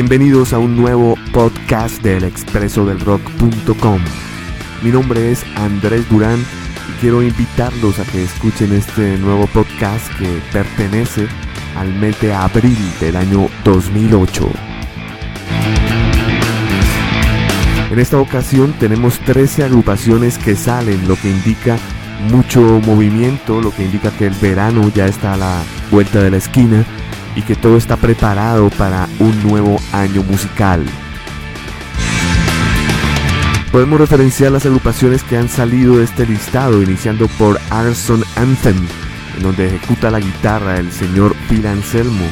Bienvenidos a un nuevo podcast del expreso del rock.com. Mi nombre es Andrés Durán y quiero invitarlos a que escuchen este nuevo podcast que pertenece al mes de abril del año 2008. En esta ocasión tenemos 13 agrupaciones que salen, lo que indica mucho movimiento, lo que indica que el verano ya está a la vuelta de la esquina y que todo está preparado para un nuevo año musical. Podemos referenciar las agrupaciones que han salido de este listado, iniciando por Arson Anthem, en donde ejecuta la guitarra el señor Phil Anselmo.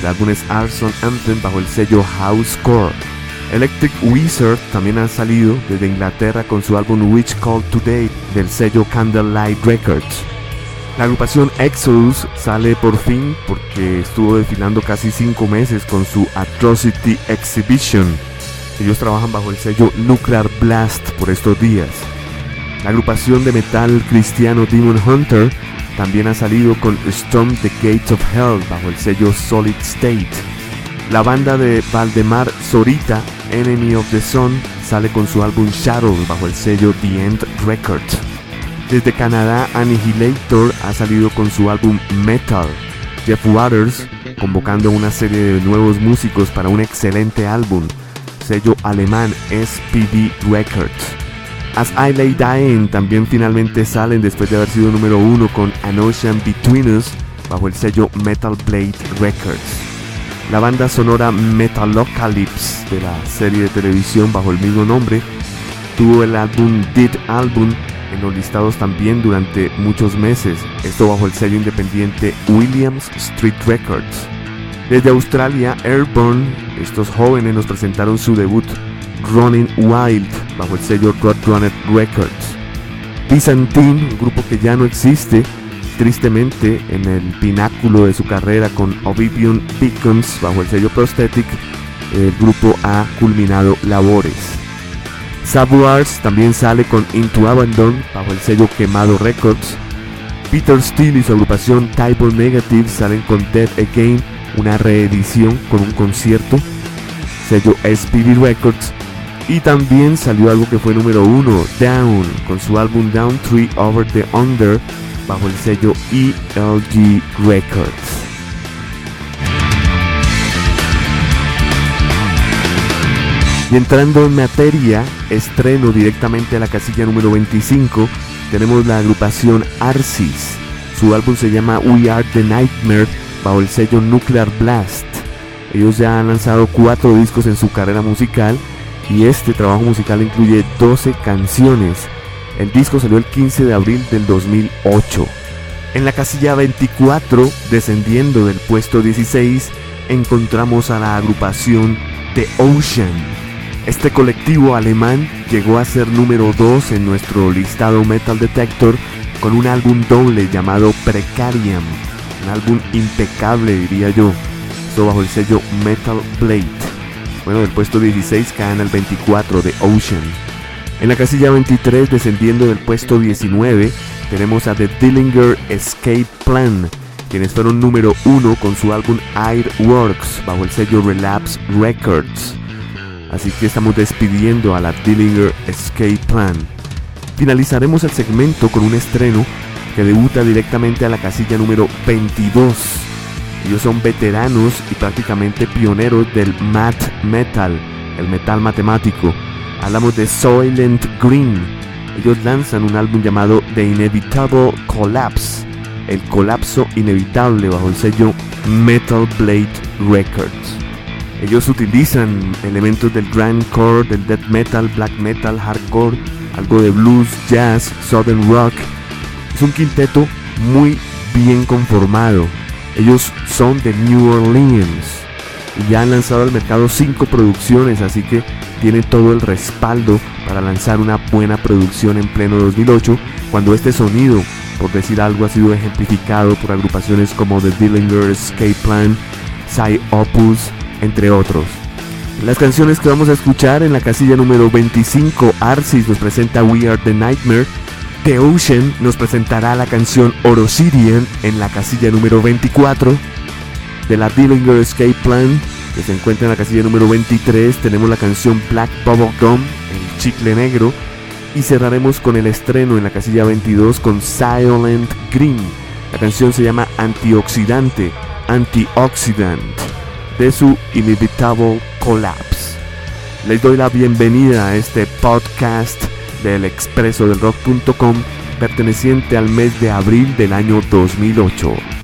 El álbum es Arson Anthem bajo el sello Housecore. Electric Wizard también ha salido desde Inglaterra con su álbum Witch Call Today del sello Candlelight Records. La agrupación Exodus sale por fin porque estuvo desfilando casi 5 meses con su Atrocity Exhibition. Ellos trabajan bajo el sello Nuclear Blast por estos días. La agrupación de metal cristiano Demon Hunter también ha salido con Storm the Gates of Hell bajo el sello Solid State. La banda de Valdemar Zorita, Enemy of the Sun, sale con su álbum Shadow bajo el sello The End Records. Desde Canadá, Annihilator ha salido con su álbum Metal. Jeff Waters convocando una serie de nuevos músicos para un excelente álbum. Sello alemán SPD Records. As I Lay Dying también finalmente salen después de haber sido número uno con An Ocean Between Us bajo el sello Metal Blade Records. La banda sonora Metalocalypse de la serie de televisión bajo el mismo nombre tuvo el álbum Did Album en los listados también durante muchos meses, esto bajo el sello independiente Williams Street Records. Desde Australia, Airborne, estos jóvenes nos presentaron su debut Running Wild bajo el sello Roadrunner Records. Byzantine, un grupo que ya no existe, tristemente en el pináculo de su carrera con Oblivion Beacons bajo el sello Prosthetic, el grupo ha culminado labores. Sabuars también sale con Into Abandon bajo el sello Quemado Records. Peter Steele y su agrupación Type Negative salen con Dead Again, una reedición con un concierto, sello SPD Records. Y también salió algo que fue número uno, Down, con su álbum Down Tree Over the Under bajo el sello ELG Records. Y entrando en materia, estreno directamente a la casilla número 25, tenemos la agrupación Arsis. Su álbum se llama We Are the Nightmare bajo el sello Nuclear Blast. Ellos ya han lanzado cuatro discos en su carrera musical y este trabajo musical incluye 12 canciones. El disco salió el 15 de abril del 2008. En la casilla 24, descendiendo del puesto 16, encontramos a la agrupación The Ocean. Este colectivo alemán llegó a ser número 2 en nuestro listado Metal Detector con un álbum doble llamado Precarium, un álbum impecable diría yo, esto bajo el sello Metal Blade. Bueno, del puesto 16 caen al 24 de Ocean. En la casilla 23, descendiendo del puesto 19, tenemos a The Dillinger Escape Plan, quienes fueron número 1 con su álbum Airworks bajo el sello Relapse Records. Así que estamos despidiendo a la Dillinger Escape Plan. Finalizaremos el segmento con un estreno que debuta directamente a la casilla número 22. Ellos son veteranos y prácticamente pioneros del math metal, el metal matemático. Hablamos de Soylent Green. Ellos lanzan un álbum llamado The Inevitable Collapse, el colapso inevitable bajo el sello Metal Blade Records. Ellos utilizan elementos del grindcore, del death metal, black metal, hardcore, algo de blues, jazz, southern rock. Es un quinteto muy bien conformado. Ellos son de New Orleans y ya han lanzado al mercado cinco producciones, así que tienen todo el respaldo para lanzar una buena producción en pleno 2008, cuando este sonido, por decir algo, ha sido ejemplificado por agrupaciones como The Dillinger Escape Plan, Psy Opus, entre otros. Las canciones que vamos a escuchar en la casilla número 25, Arsis nos presenta We Are the Nightmare, The Ocean nos presentará la canción Orosidian en la casilla número 24, de la Dillinger Escape Plan que se encuentra en la casilla número 23. Tenemos la canción Black Bubble Gum, el chicle negro. Y cerraremos con el estreno en la casilla 22 con Silent Green. La canción se llama Antioxidante, Antioxidant, de su Inevitable Collapse. Les doy la bienvenida a este podcast del expreso del rock.com perteneciente al mes de abril del año 2008.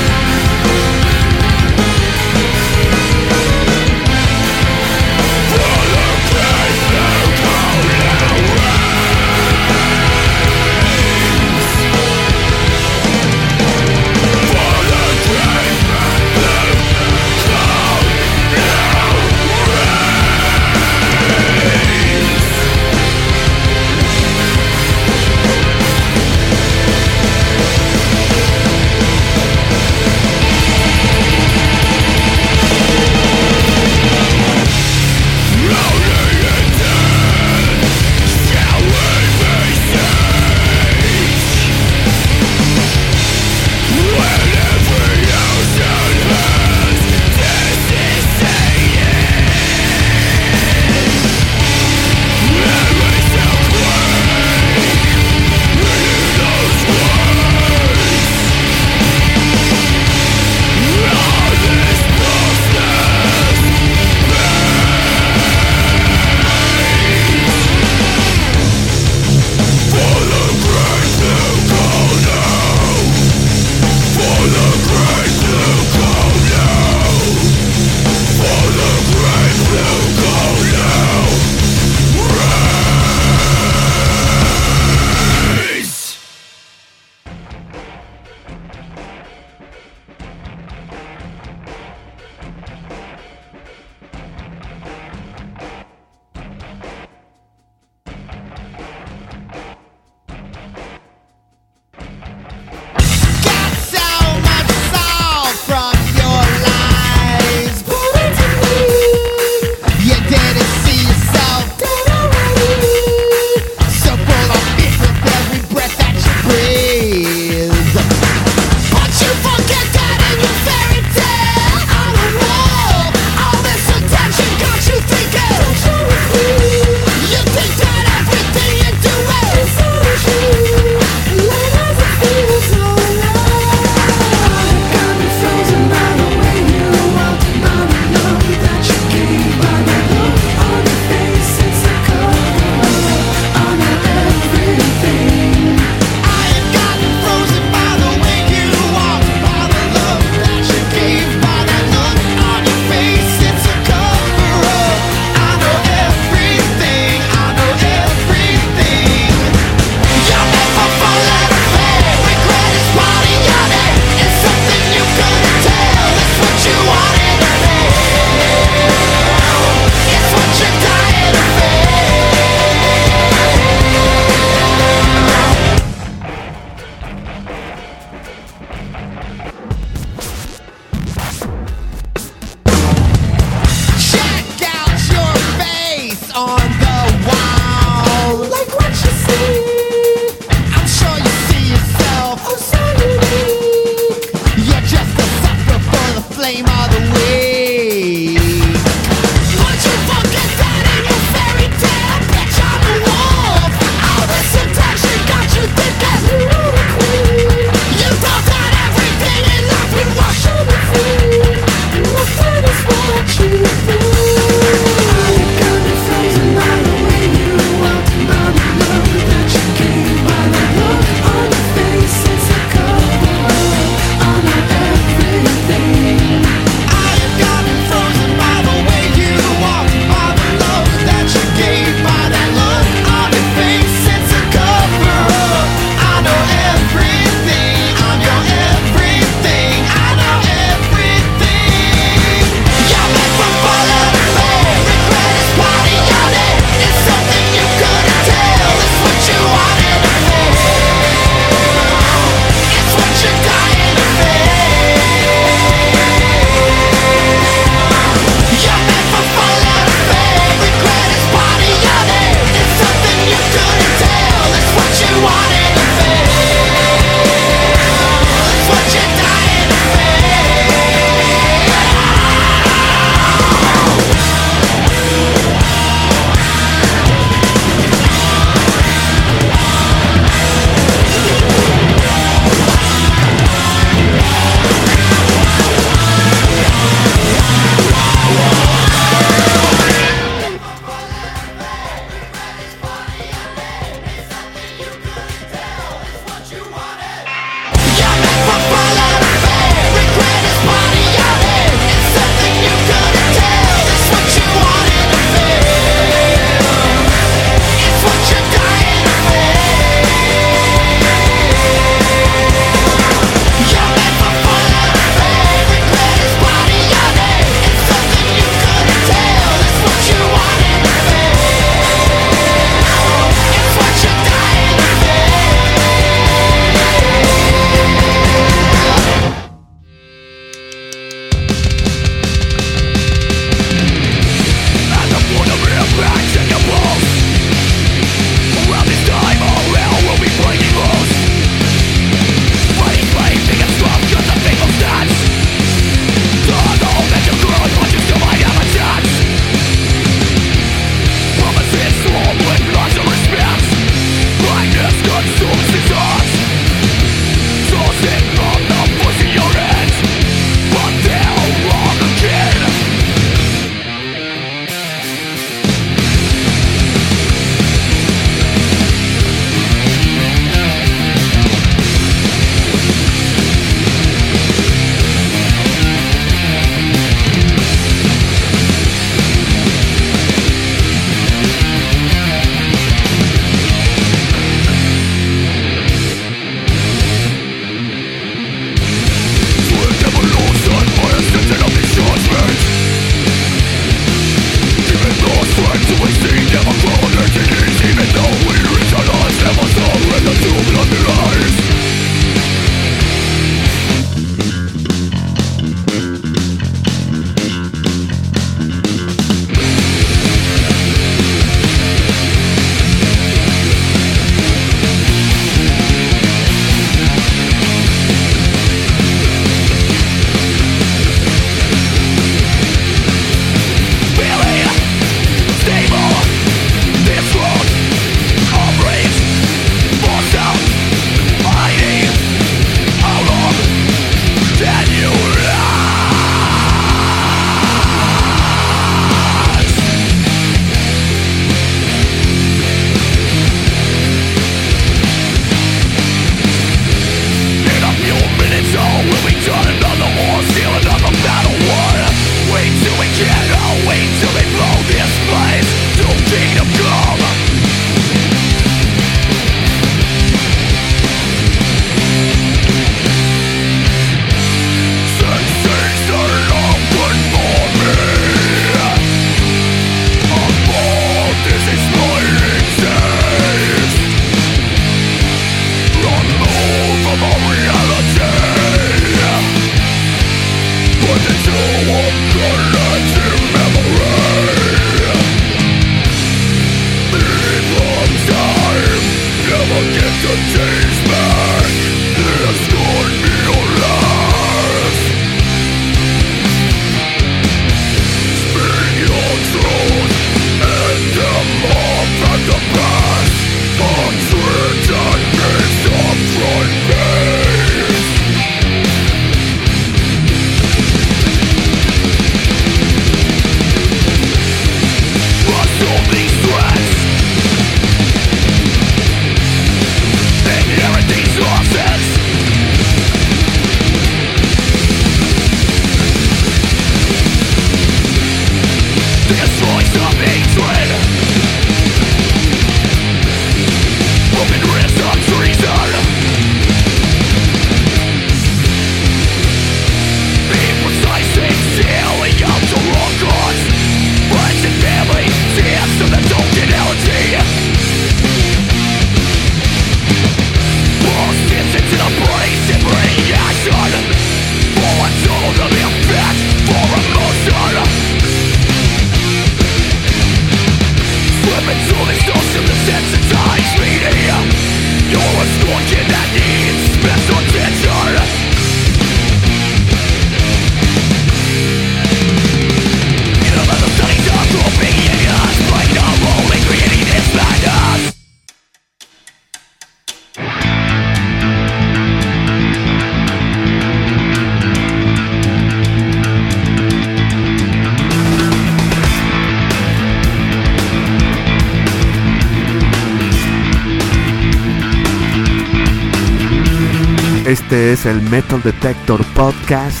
Es el Metal Detector Podcast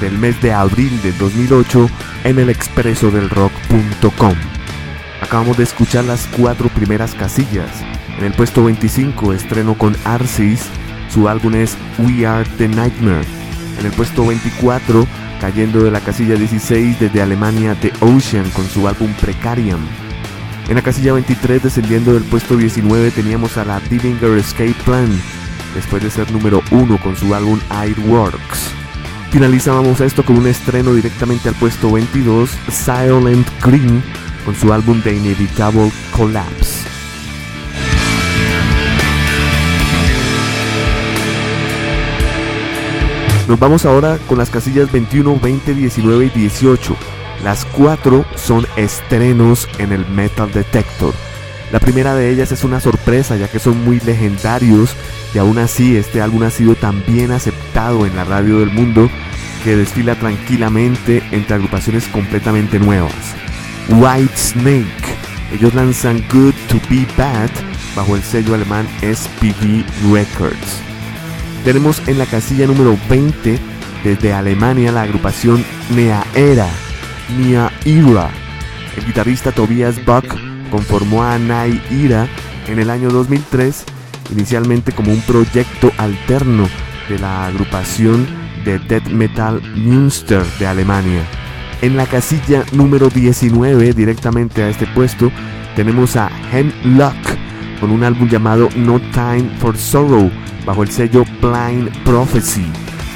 del mes de abril de 2008 en el expreso del rock.com. Acabamos de escuchar las cuatro primeras casillas. En el puesto 25 estreno con Arsis, su álbum es We Are the Nightmare. En el puesto 24, cayendo de la casilla 16 desde Alemania, The Ocean con su álbum Precarium. En la casilla 23, descendiendo del puesto 19, teníamos a la Dillinger Escape Plan después de ser número uno con su álbum Airworks. Finalizábamos esto con un estreno directamente al puesto 22, Silent Green, con su álbum The Inevitable Collapse. Nos vamos ahora con las casillas 21, 20, 19 y 18. Las cuatro son estrenos en el Metal Detector. La primera de ellas es una sorpresa ya que son muy legendarios y aún así este álbum ha sido tan bien aceptado en la radio del mundo que desfila tranquilamente entre agrupaciones completamente nuevas. White Snake, ellos lanzan Good to Be Bad bajo el sello alemán SPV Records. Tenemos en la casilla número 20 desde Alemania la agrupación Nea Era. El guitarrista Tobias Buck conformó a Nai Ira en el año 2003 inicialmente como un proyecto alterno de la agrupación de death metal Münster de Alemania. En la casilla número 19, directamente a este puesto, tenemos a Hemlock con un álbum llamado No Time for Sorrow bajo el sello Blind Prophecy.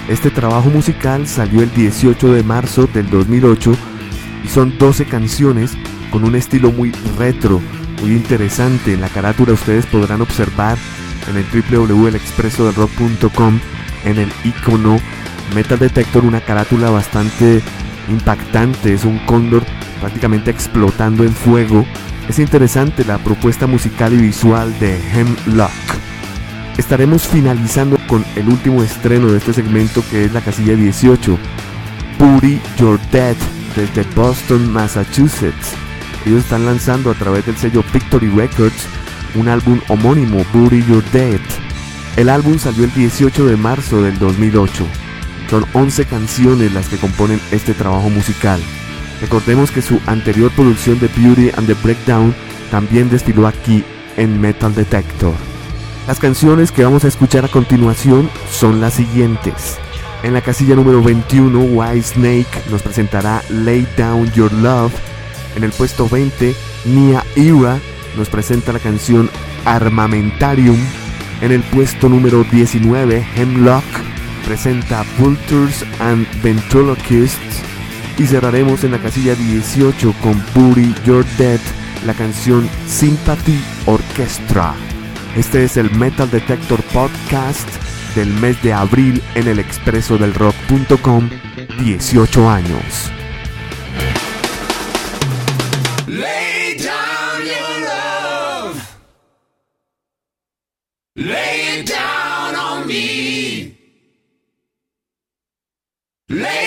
Este trabajo musical salió el 18 de marzo del 2008 y son 12 canciones con un estilo muy retro, muy interesante. En la carátula ustedes podrán observar en el www.elexpresodelrock.com en el icono Metal Detector una carátula bastante impactante, es un cóndor prácticamente explotando en fuego. Es interesante la propuesta musical y visual de Hemlock. Estaremos finalizando con el último estreno de este segmento que es la casilla 18, Puri Your Dead desde Boston, Massachusetts. Ellos están lanzando a través del sello Victory Records un álbum homónimo, Bury Your Dead. El álbum salió el 18 de marzo del 2008. Son 11 canciones las que componen este trabajo musical. Recordemos que su anterior producción de Beauty and the Breakdown también desfiló aquí en Metal Detector. Las canciones que vamos a escuchar a continuación son las siguientes. En la casilla número 21, White Snake nos presentará Lay Down Your Love. En el puesto 20, Nia Era nos presenta la canción Armamentarium. En el puesto número 19, Hemlock presenta Vultures and Ventriloquists. Y cerraremos en la casilla 18 con Booty Your Dead, la canción Sympathy Orchestra. Este es el Metal Detector Podcast del mes de abril en el expreso del rock.com, 18 años. Lay it down on me. Lay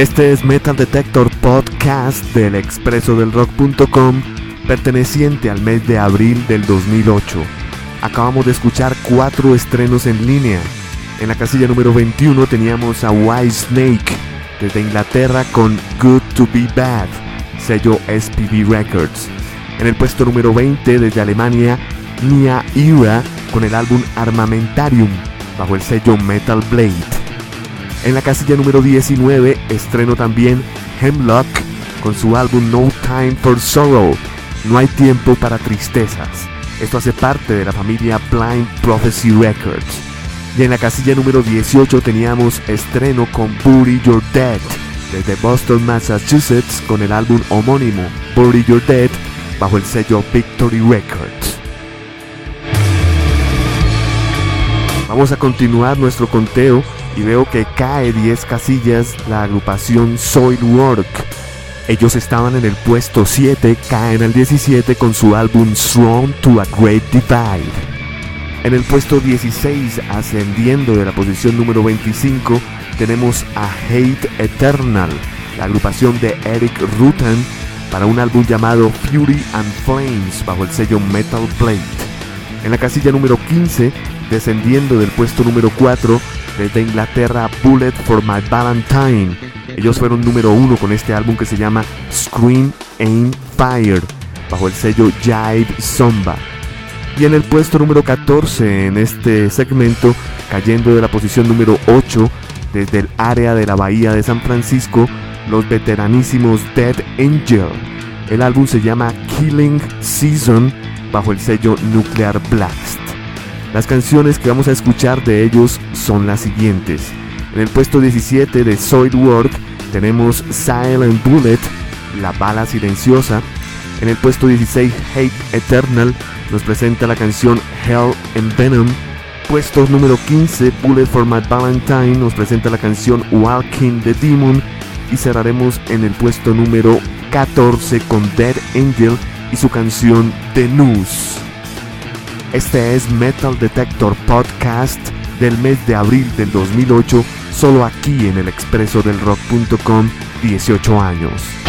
Este es Metal Detector Podcast del expreso del rock.com perteneciente al mes de abril del 2008. Acabamos de escuchar cuatro estrenos en línea. En la casilla número 21 teníamos a White Snake desde Inglaterra con Good to Be Bad, sello SPV Records. En el puesto número 20 desde Alemania, Nia Ira con el álbum Armamentarium bajo el sello Metal Blade. En la casilla número 19 estreno también Hemlock con su álbum No Time for Sorrow, No hay tiempo para tristezas. Esto hace parte de la familia Blind Prophecy Records. Y en la casilla número 18 teníamos estreno con Bury Your Dead desde Boston, Massachusetts con el álbum homónimo Bury Your Dead bajo el sello Victory Records. Vamos a continuar nuestro conteo y veo que cae 10 casillas la agrupación Soilwork. Ellos estaban en el puesto 7, caen al 17 con su álbum Strong to a Great Divide. En el puesto 16, ascendiendo de la posición número 25, tenemos a Hate Eternal, la agrupación de Eric Rutan, para un álbum llamado Fury and Flames bajo el sello Metal Blade. En la casilla número 15, descendiendo del puesto número 4, desde Inglaterra Bullet for My Valentine. Ellos fueron número uno con este álbum que se llama Scream Aim Fire, bajo el sello Jive Zomba. Y en el puesto número 14 en este segmento, cayendo de la posición número 8 desde el área de la bahía de San Francisco, los veteranísimos Dead Angel. El álbum se llama Killing Season bajo el sello Nuclear Blast. Las canciones que vamos a escuchar de ellos son las siguientes. En el puesto 17 de Soilwork tenemos Silent Bullet, La Bala Silenciosa. En el puesto 16 Hate Eternal nos presenta la canción Hell and Venom. Puesto número 15 Bullet for My Valentine nos presenta la canción Walking the Demon. Y cerraremos en el puesto número 14 con Dead Angel y su canción The News. Este es Metal Detector Podcast del mes de abril del 2008, solo aquí en el expreso del rock.com, 18 años.